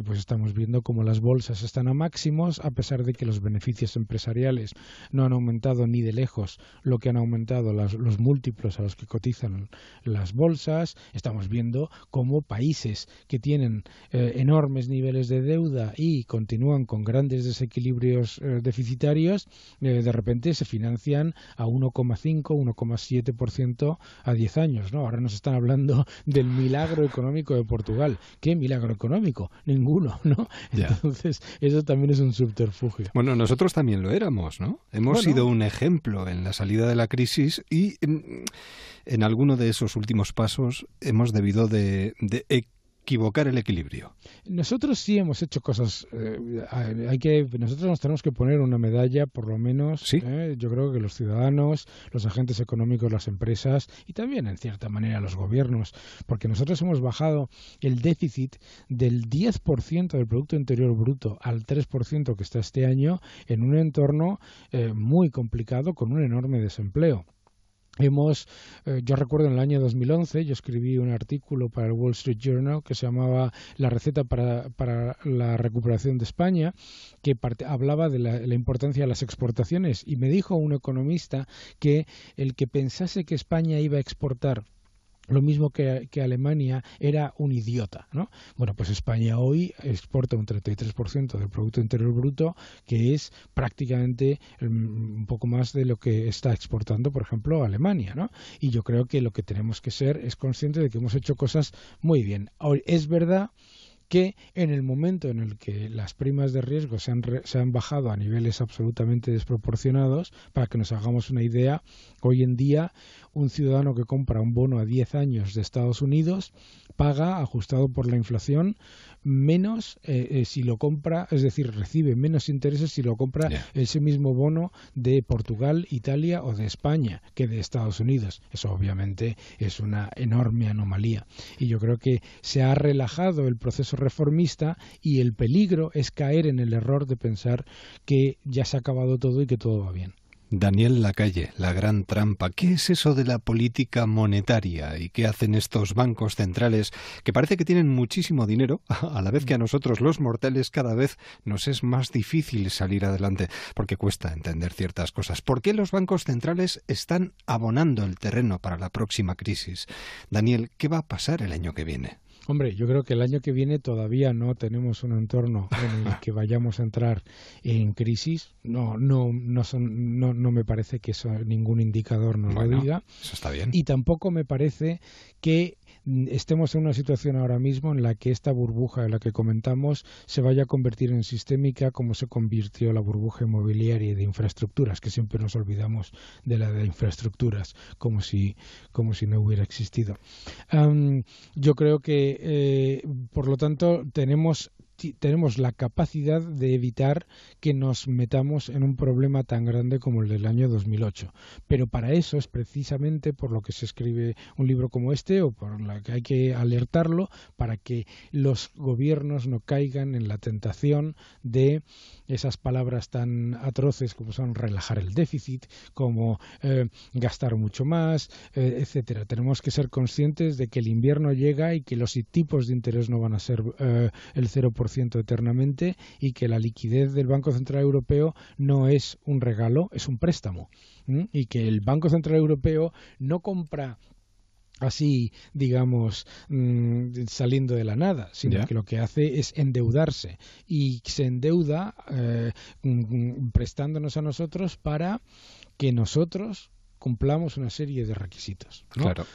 pues estamos viendo como las bolsas están a máximos a pesar de que los beneficios empresariales no han aumentado ni de lejos lo que han aumentado los múltiplos a los que cotizan las bolsas. Estamos viendo como países que tienen eh, enormes niveles de deuda y continúan con grandes desequilibrios eh, deficitarios, eh, de repente se financian a 1,5, 1,7% a 10 años. ¿no? Ahora nos están hablando [laughs] del milagro económico de Portugal. ¿Qué milagro económico? Ninguno, [laughs] ¿no? Entonces, eso también es un subterfugio. Bueno, nosotros también lo éramos, ¿no? Hemos sido un ejemplo en la salida de la crisis y en, en alguno de esos últimos pasos hemos debido de, de equivocar el equilibrio. Nosotros sí hemos hecho cosas. Eh, hay que nosotros nos tenemos que poner una medalla, por lo menos. ¿Sí? Eh, yo creo que los ciudadanos, los agentes económicos, las empresas y también, en cierta manera, los gobiernos, porque nosotros hemos bajado el déficit del 10% del Producto Interior Bruto al 3% que está este año en un entorno eh, muy complicado con un enorme desempleo. Hemos, eh, yo recuerdo en el año 2011, yo escribí un artículo para el Wall Street Journal que se llamaba La receta para, para la recuperación de España, que hablaba de la, la, importancia de las exportaciones. Y me dijo un economista que el que pensase que España iba a exportar lo mismo que, que, Alemania era un idiota, ¿no? Bueno, pues España hoy exporta un 33% del Producto Interior Bruto, que es prácticamente un poco más de lo que está exportando, por ejemplo, Alemania, ¿no? Y yo creo que lo que tenemos que ser es consciente de que hemos hecho cosas muy bien. Ahora, es verdad que en el momento en el que las primas de riesgo se han, se han bajado a niveles absolutamente desproporcionados, para que nos hagamos una idea, hoy en día un ciudadano que compra un bono a 10 años de Estados Unidos paga, ajustado por la inflación, menos eh, eh, si lo compra, es decir, recibe menos intereses si lo compra ese mismo bono de Portugal, Italia o de España que de Estados Unidos. Eso obviamente es una enorme anomalía. Y yo creo que se ha relajado el proceso reformista y el peligro es caer en el error de pensar que ya se ha acabado todo y que todo va bien. Daniel Lacalle, la gran trampa. ¿Qué es eso de la política monetaria y qué hacen estos bancos centrales que parece que tienen muchísimo dinero, [laughs] a la vez que a nosotros los mortales cada vez nos es más difícil salir adelante porque cuesta entender ciertas cosas? ¿Por qué los bancos centrales están abonando el terreno para la próxima crisis? Daniel, ¿qué va a pasar el año que viene? Hombre, yo creo que el año que viene todavía no tenemos un entorno en el [laughs] que vayamos a entrar en crisis. No, no, no, son, no, no me parece que eso ningún indicador nos lo diga. Eso está bien. Y tampoco me parece que estemos en una situación ahora mismo en la que esta burbuja de la que comentamos se vaya a convertir en sistémica como se convirtió la burbuja inmobiliaria y de infraestructuras, que siempre nos olvidamos de la de infraestructuras como si, como si no hubiera existido. yo creo que, eh, por lo tanto, tenemos tenemos la capacidad de evitar que nos metamos en un problema tan grande como el del año 2008. Pero para eso es precisamente por lo que se escribe un libro como este o por lo que hay que alertarlo para que los gobiernos no caigan en la tentación de esas palabras tan atroces como son relajar el déficit, como eh, gastar mucho más, eh, etcétera. Tenemos que ser conscientes de que el invierno llega y que los tipos de interés no van a ser eh, el 0% eternamente y que la liquidez del Banco Central Europeo no es un regalo, es un préstamo. Y que el Banco Central Europeo no compra así, digamos, mm, saliendo de la nada, sino que lo que hace es endeudarse y se endeuda eh, mm, prestándonos a nosotros para que nosotros cumplamos una serie de requisitos. Claro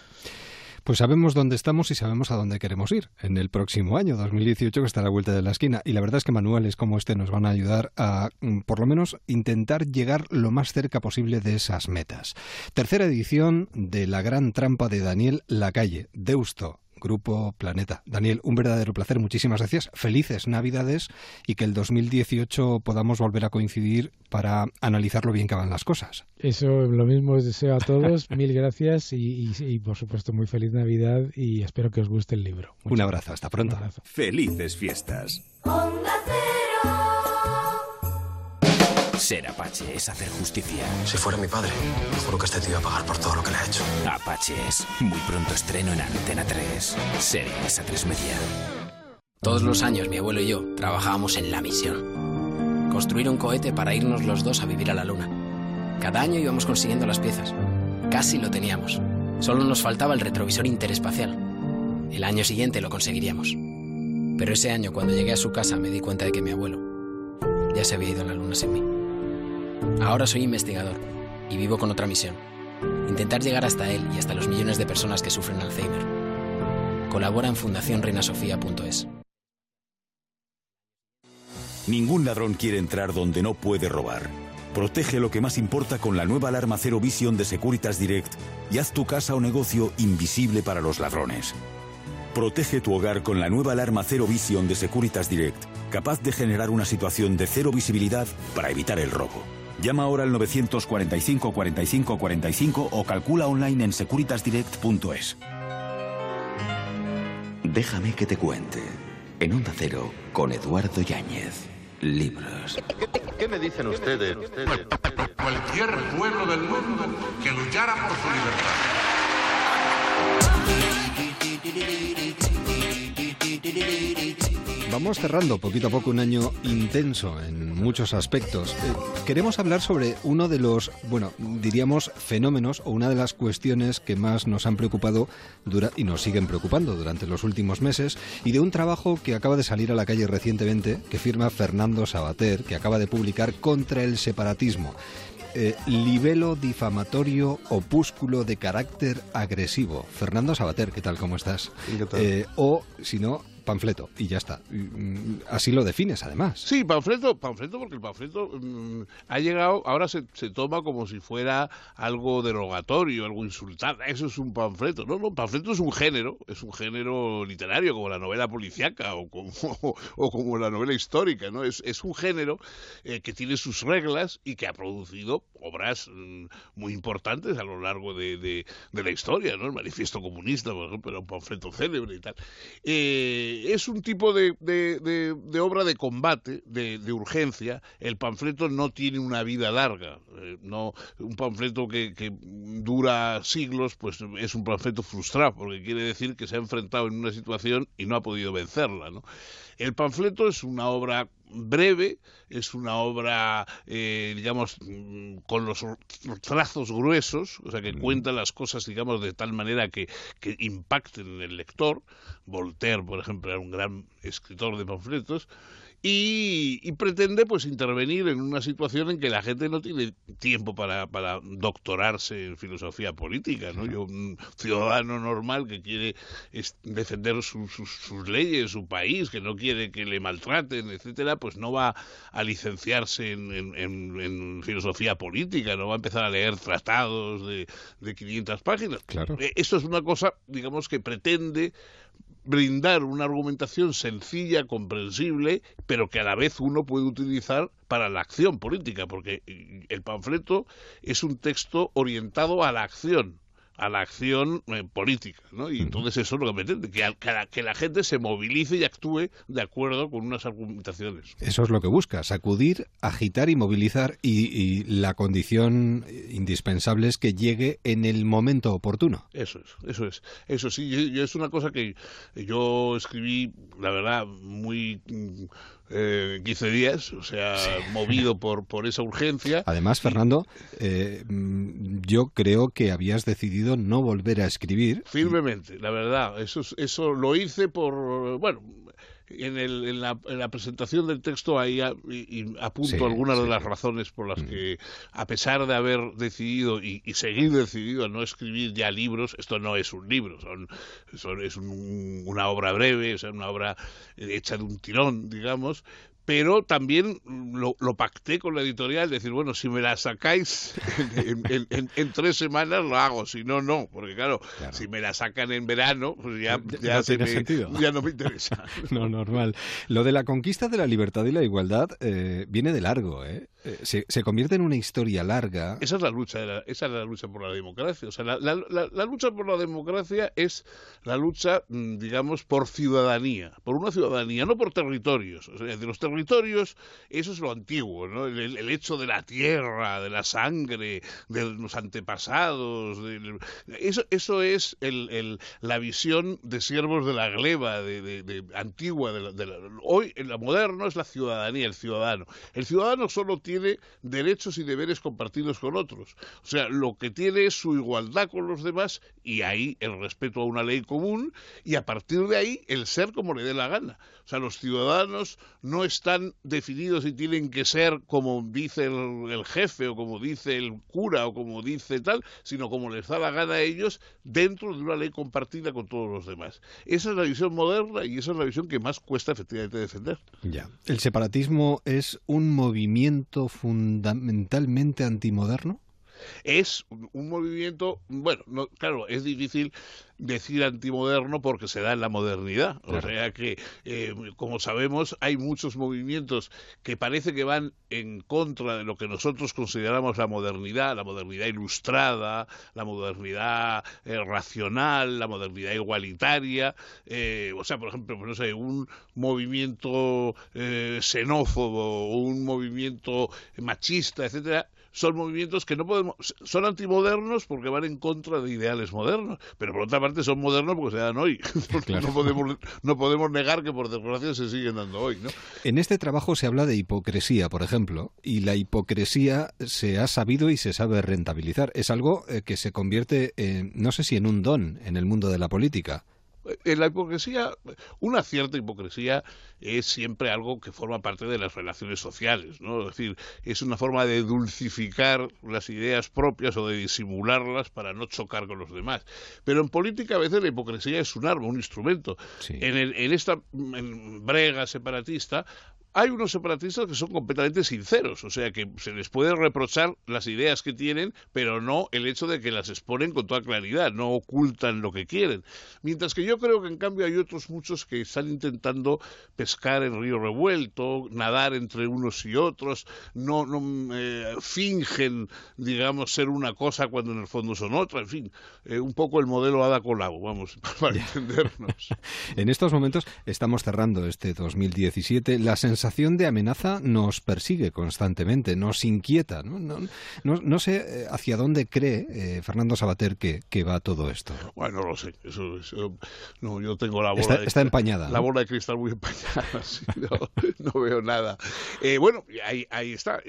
pues sabemos dónde estamos y sabemos a dónde queremos ir en el próximo año, 2018, que está a la vuelta de la esquina. Y la verdad es que manuales como este nos van a ayudar a, mm, por lo menos, intentar llegar lo más cerca posible de esas metas. Tercera edición de La Gran Trampa de Daniel Lacalle, Deusto, Grupo Planeta. Daniel, un verdadero placer, muchísimas gracias. Felices Navidades y que el 2018 podamos volver a coincidir para analizar lo bien que van las cosas. Eso, lo mismo os deseo a todos. [laughs] Mil gracias y, por supuesto, muy feliz Navidad y espero que os guste el libro. un abrazo, hasta pronto. Felices fiestas. Ser Apache es hacer justicia. Si fuera mi padre, juro que este tío iba a pagar por todo lo que le ha hecho. Apache es muy pronto estreno en Antena 3. Series a 3 media. Todos los años mi abuelo y yo trabajábamos en la misión. Construir un cohete para irnos los dos a vivir a la luna. Cada año íbamos consiguiendo las piezas. Casi lo teníamos. Solo nos faltaba el retrovisor interespacial. El año siguiente lo conseguiríamos. Pero ese año, cuando llegué a su casa, me di cuenta de que mi abuelo ya se había ido a la luna sin mí. Ahora soy investigador y vivo con otra misión. Intentar llegar hasta él y hasta los millones de personas que sufren Alzheimer. Colabora en fundacionreinasofía.es. Ningún ladrón quiere entrar donde no puede robar. Protege lo que más importa con la nueva alarma Cero Vision de Securitas Direct y haz tu casa o negocio invisible para los ladrones. Protege tu hogar con la nueva alarma Cero Vision de Securitas Direct, capaz de generar una situación de cero visibilidad para evitar el robo. Llama ahora al 945 45 45 o calcula online en securitasdirect.es. Déjame que te cuente. En Onda Cero, con Eduardo Yáñez. Libros. ¿Qué, me dicen ustedes? Cualquier pueblo del mundo que luchara por su libertad. Vamos cerrando poquito a poco un año intenso en muchos aspectos. Eh, queremos hablar sobre uno de los, bueno, diríamos fenómenos o una de las cuestiones que más nos han preocupado y nos siguen preocupando durante los últimos meses y de un trabajo que acaba de salir a la calle recientemente que firma Fernando Sabater, que acaba de publicar Contra el separatismo. Eh, libelo difamatorio opúsculo de carácter agresivo. Fernando Sabater, ¿qué tal? ¿Cómo estás? Eh, o, si no, panfleto y ya está. Mm, así lo defines, además. Sí, panfleto, panfleto porque el panfleto mm, ha llegado, ahora se, se, toma como si fuera algo derogatorio, algo insultante. Eso es un panfleto. No, no, panfleto es un género, es un género literario como la novela policíaca o como, [laughs] como la novela histórica, ¿no? Es, es un género eh, que tiene sus reglas y que ha producido obras mm, muy importantes a lo largo de, de, la historia, ¿no? El manifiesto comunista, por ejemplo, era un panfleto célebre y tal. Eh, es un tipo de, obra de combate, de, urgencia. El panfleto no tiene una vida larga. Eh, no, un panfleto que, que, dura siglos, pues es un panfleto frustrado, porque quiere decir que se ha enfrentado en una situación y no ha podido vencerla. ¿no? El panfleto es una obra breve, es una obra, eh, digamos, mm, con los trazos gruesos, o sea, que cuenta las cosas, digamos, de tal manera que, que impacten en el lector. Voltaire, por ejemplo, era un gran escritor de panfletos y, pretende pues intervenir en una situación en que la gente no tiene tiempo para, para doctorarse en filosofía política, ¿no? Yo, un ciudadano normal que quiere defender sus, sus, leyes, su país, que no quiere que le maltraten, etcétera, pues no va a licenciarse en, en, filosofía política, no va a empezar a leer tratados de, de 500 páginas. Claro. Eh, esto es una cosa, digamos, que pretende brindar una argumentación sencilla, comprensible, pero que a la vez uno puede utilizar para la acción política, porque el panfleto es un texto orientado a la acción a la acción eh, política, ¿no? Y entonces eso es lo que pretende, que, que, la, gente se movilice y actúe de acuerdo con unas argumentaciones. Eso es lo que busca, sacudir, agitar y movilizar, y, la condición indispensable es que llegue en el momento oportuno. Eso es, eso es. Eso sí, yo, es una cosa que yo escribí, la verdad, muy eh, 15 días, o sea, movido por, por esa urgencia. Además, Fernando, eh, mm, yo creo que habías decidido no volver a escribir. Firmemente, la verdad. Eso, eso lo hice por, bueno, en, el, en, la, en, la, presentación del texto ahí y, apunto algunas de las razones por las mm. que, a pesar de haber decidido y, seguir decidido a no escribir ya libros, esto no es un libro, son, son es una obra breve, es una obra hecha de un tirón, digamos, pero también lo, pacté con la editorial, decir, bueno, si me la sacáis [laughs] en, tres semanas lo hago, si no, no, porque claro, si me la sacan en verano, pues ya, ya, no, [laughs] ya no me interesa. [laughs] no, normal. Lo de la conquista de la libertad y la igualdad eh, viene de largo, ¿eh? Eh, se, convierte en una historia larga. Esa es la lucha, esa es la lucha por la democracia. O sea, la, la, lucha por la democracia es la lucha, mm, digamos, por ciudadanía, por una ciudadanía, no por territorios. O sea, de los territorios, eso es lo antiguo, ¿no? El, hecho de la tierra, de la sangre, de los antepasados, eso, eso es el, la visión de siervos de la gleba, de, de antigua. De hoy, en la moderno es la ciudadanía, el ciudadano. El ciudadano solo tiene tiene derechos y deberes compartidos con otros. O sea, lo que tiene es su igualdad con los demás y ahí el respeto a una ley común y a partir de ahí el ser como le dé la gana. O sea, los ciudadanos no están definidos y tienen que ser como dice el, jefe o como dice el cura o como dice tal, sino como les da la gana a ellos dentro de una ley compartida con todos los demás. Esa es la visión moderna y esa es la visión que más cuesta efectivamente defender. Ya. ¿El separatismo es un movimiento fundamentalmente antimoderno? Es un movimiento, bueno, no, claro, es difícil decir antimoderno porque se da en la modernidad. O sea que, eh, como sabemos, hay muchos movimientos que parece que van en contra de lo que nosotros consideramos la modernidad, la modernidad ilustrada, la modernidad eh, racional, la modernidad igualitaria. Eh, o sea, por ejemplo, no sé, un movimiento xenófobo, un movimiento machista, etcétera son movimientos que no podemos, son antimodernos porque van en contra de ideales modernos, pero por otra parte son modernos porque se dan hoy. [laughs] no, podemos, no podemos negar que por desgracia se siguen dando hoy. ¿no? En este trabajo se habla de hipocresía, por ejemplo, y la hipocresía se ha sabido y se sabe rentabilizar. Es algo eh, que se convierte, en, no sé si en un don en el mundo de la política. En la hipocresía, una cierta hipocresía es siempre algo que forma parte de las relaciones sociales, ¿no? Es decir, es una forma de dulcificar las ideas propias o de disimularlas para no chocar con los demás. Pero en política a veces la hipocresía es un arma, un instrumento. En, en esta brega separatista hay unos separatistas que son completamente sinceros, o sea que se les puede reprochar las ideas que tienen, pero no el hecho de que las exponen con toda claridad, no ocultan lo que quieren. Mientras que yo creo que en cambio hay otros muchos que están intentando pescar en río revuelto, nadar entre unos y otros, no, no eh, fingen, digamos, ser una cosa cuando en el fondo son otra, en fin, eh, un poco el modelo Ada Colau, vamos, [laughs] para entendernos. [laughs] en estos momentos estamos cerrando este 2017, la sensación sensación de amenaza nos persigue constantemente, nos inquieta. No, no, no, sé eh, hacia dónde cree eh, Fernando Sabater que, que, va todo esto. Bueno, no lo sé. Eso, no, yo tengo la bola está, de, está empañada. La bola de cristal muy empañada. [laughs] no, veo nada. Eh, bueno, ahí, ahí está.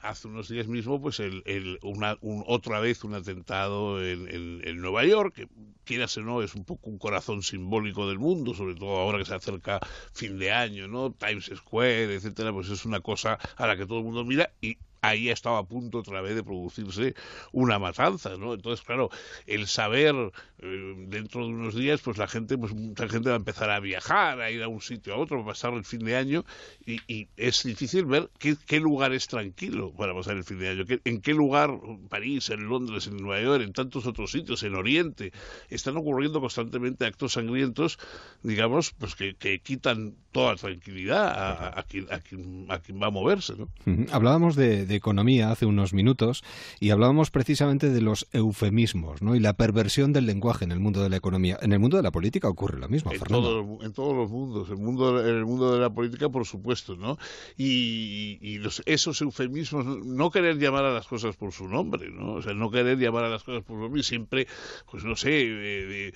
hace unos días mismo, pues el, el una, un, otra vez un atentado en, en, en Nueva York, que quieras o no, es un poco un corazón simbólico del mundo, sobre todo ahora que se acerca fin de año, ¿no? Times Square, etcétera, pues es una cosa a la que todo el mundo mira y ahí estaba a punto otra vez de producirse una matanza, ¿no? Entonces, claro, el saber eh, dentro de unos días, pues la gente, pues mucha gente va a empezar a viajar, a ir a un sitio a otro, a pasar el fin de año y, es difícil ver qué, lugar es tranquilo para pasar el fin de año, en qué lugar, París, en Londres, en Nueva York, en tantos otros sitios, en Oriente, están ocurriendo constantemente actos sangrientos, digamos, pues que, quitan toda tranquilidad a, quien, a, quien, va a moverse, ¿no? Hablábamos de de economía hace unos minutos y hablábamos precisamente de los eufemismos ¿no? y la perversión del lenguaje en el mundo de la economía. En el mundo de la política ocurre lo mismo, en Fernando. en todos los mundos, el mundo, en el mundo de la política, por supuesto, ¿no? Y, esos eufemismos, no querer llamar a las cosas por su nombre, ¿no? O sea, no querer llamar a las cosas por su nombre y siempre, pues no sé, eh,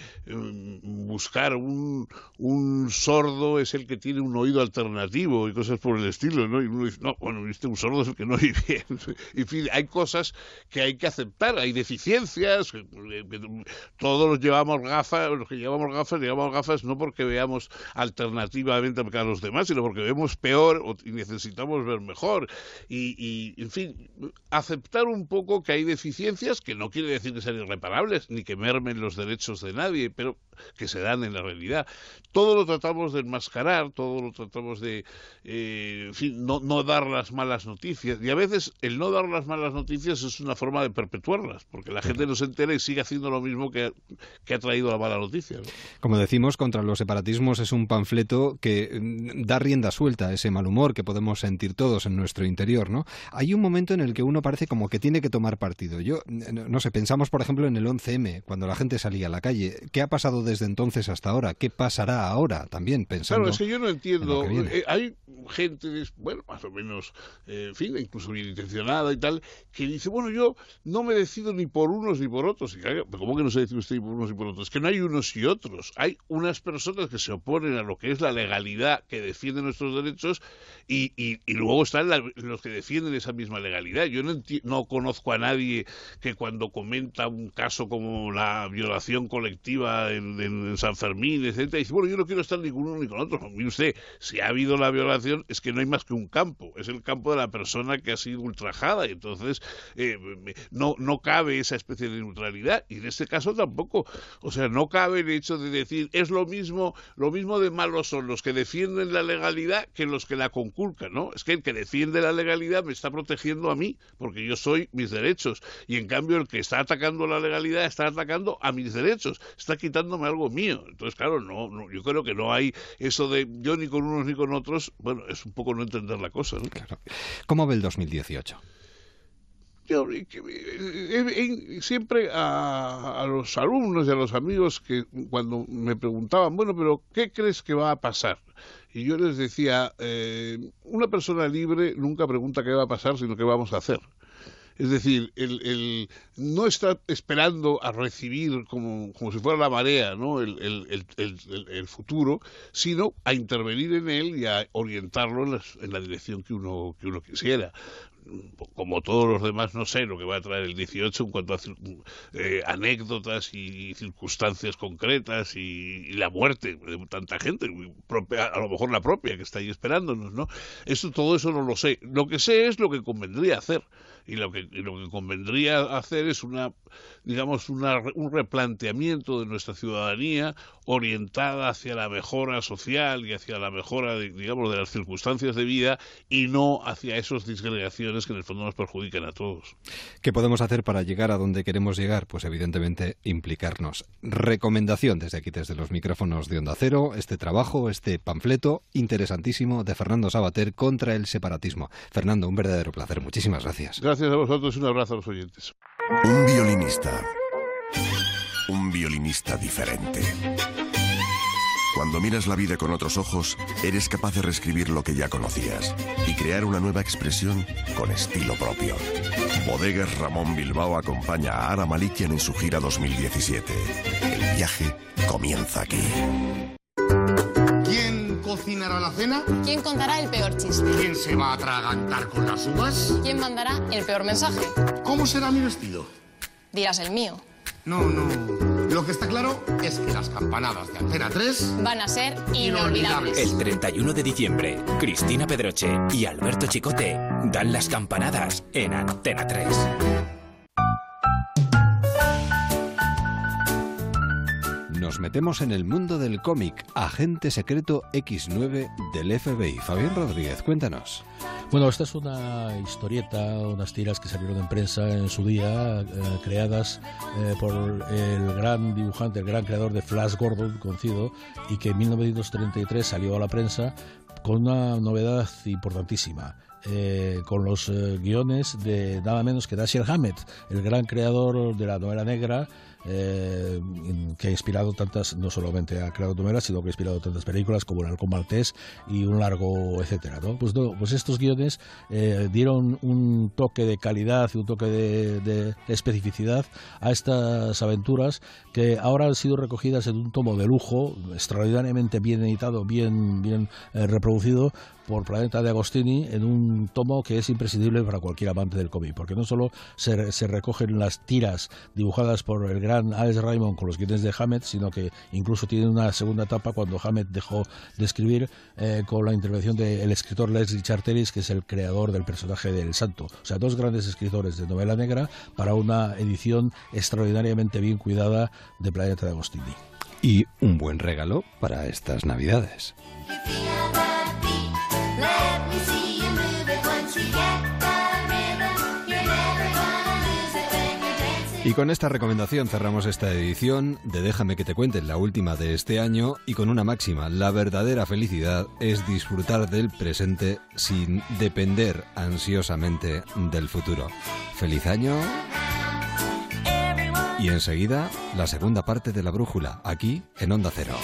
buscar un, un sordo es el que tiene un oído alternativo y cosas por el estilo, ¿no? Y uno dice, no, bueno, este un sordo es el que no oye [laughs] En fin, hay cosas que hay que aceptar, hay deficiencias, todos los llevamos gafas, los que llevamos gafas, llevamos gafas no porque veamos alternativamente a los demás, sino porque vemos peor y necesitamos ver mejor. Y, en fin, aceptar un poco que hay deficiencias, que no quiere decir que sean irreparables, ni que mermen los derechos de nadie, pero que se dan en la realidad. Todo lo tratamos de enmascarar, todo lo tratamos de, eh, en fin, no, no dar las malas noticias. Y a veces el no dar las malas noticias es una forma de perpetuarlas, porque la gente no se entera y sigue haciendo lo mismo que, ha traído la mala noticia. Como decimos, contra los separatismos es un panfleto que mm, da rienda suelta a ese mal humor que podemos sentir todos en nuestro interior, ¿no? Hay un momento en el que uno parece como que tiene que tomar partido. Yo, no sé, pensamos por ejemplo en el 11M, cuando la gente salía a la calle. ¿Qué ha pasado desde entonces hasta ahora? ¿Qué pasará ahora también? Pensando claro, es que yo no entiendo. Eh, hay gente, bueno, más o menos, eh, en fin, incluso intencionada y tal, que dice, bueno, yo no me decido ni por unos ni por otros. Y ¿Cómo que no se decide usted ni por unos ni por otros? Es que no hay unos y otros. Hay unas personas que se oponen a lo que es la legalidad que defiende nuestros derechos y, y, luego están los que defienden esa misma legalidad. Yo no, no conozco a nadie que cuando comenta un caso como la violación colectiva en, San Fermín, etcétera, dice, bueno, yo no quiero estar ni con uno ni con otro. Mire usted, si ha habido la violación es que no hay más que un campo, es el campo de la persona que ha sido ultrajada y entonces eh, no, no cabe esa especie de neutralidad y en este caso tampoco. O sea, no cabe el hecho de decir es lo mismo, lo mismo de malos son los que defienden la legalidad que los que la conculcan, ¿no? Es que el que defiende la legalidad me está protegiendo a mí porque yo soy mis derechos y en cambio el que está atacando la legalidad está atacando a mis derechos, está quitándome algo mío. Entonces, claro, no, no yo creo que no hay eso de yo ni con unos ni con otros, bueno, es un poco no entender la cosa, ¿no? Claro. ¿Cómo ve el 2018? Yo, siempre a, los alumnos y a los amigos que cuando me preguntaban, bueno, pero ¿qué crees que va a pasar? Y yo les decía, eh, una persona libre nunca pregunta qué va a pasar, sino qué vamos a hacer. Es decir, el, el, no está esperando a recibir como, como si fuera la marea ¿no? el, el, el, futuro, sino a intervenir en él y a orientarlo en la, en la dirección que uno, que uno quisiera como todos los demás, no sé lo que va a traer el 18 en cuanto a eh, anécdotas y, circunstancias concretas y, la muerte de tanta gente, a lo mejor la propia que está ahí esperándonos, ¿no? Eso, todo eso no lo sé. Lo que sé es lo que convendría hacer y lo que, lo que convendría hacer es una digamos una, un replanteamiento de nuestra ciudadanía orientada hacia la mejora social y hacia la mejora digamos de las circunstancias de vida y no hacia esas disgregaciones que en el fondo nos perjudican a todos. ¿Qué podemos hacer para llegar a donde queremos llegar? Pues evidentemente implicarnos. Recomendación desde aquí desde los micrófonos de Onda Cero, este trabajo, este panfleto interesantísimo de Fernando Sabater contra el separatismo. Fernando, un verdadero placer. Muchísimas gracias. Gracias a vosotros y un abrazo a los oyentes. Un violinista. Un violinista diferente. Cuando miras la vida con otros ojos, eres capaz de reescribir lo que ya conocías y crear una nueva expresión con estilo propio. Bodegas Ramón Bilbao acompaña a Ara Malikian en su gira 2017. El viaje comienza aquí. ¿Cocinará la cena? ¿Quién contará el peor chiste? ¿Quién se va a atragantar con las uvas? ¿Quién mandará el peor mensaje? ¿Cómo será mi vestido? Dirás el mío. No, no. Lo que está claro es que las campanadas de Antena 3 van a ser inolvidables. El 31 de diciembre, Cristina Pedroche y Alberto Chicote dan las campanadas en Antena 3. Nos metemos en el mundo del cómic, Agente Secreto X9 del FBI. Fabián Rodríguez, cuéntanos. Bueno, esta es una historieta, unas tiras que salieron en prensa en su día, eh, creadas eh, por el gran dibujante, el gran creador de Flash Gordon, conocido, y que en 1933 salió a la prensa con una novedad importantísima. Eh, con los guiones de nada menos que Dashiell Hammett, el gran creador de la novela negra, eh, que ha inspirado tantas, no solamente ha creado novelas, sino que ha inspirado tantas películas como El Halcón Maltés y un largo, etcétera. ¿no? Pues, pues estos guiones eh, dieron un toque de calidad y un toque de, especificidad a estas aventuras que ahora han sido recogidas en un tomo de lujo, extraordinariamente bien editado, bien, bien eh, reproducido, por Planeta de Agostini en un tomo que es imprescindible para cualquier amante del cómic, porque no solo se, se, recogen las tiras dibujadas por el gran Alex Raymond con los guiones de Hammett, sino que incluso tiene una segunda etapa cuando Hammett dejó de escribir eh, con la intervención del escritor Leslie Charteris, que es el creador del personaje del Santo. O sea, dos grandes escritores de novela negra para una edición extraordinariamente bien cuidada de Planeta de Agostini. Y un buen regalo para estas Navidades. Y con esta recomendación cerramos esta edición de Déjame que te cuente, la última de este año, y con una máxima, la verdadera felicidad es disfrutar del presente sin depender ansiosamente del futuro. Feliz año. Y enseguida, la segunda parte de la brújula, aquí en Onda Cero.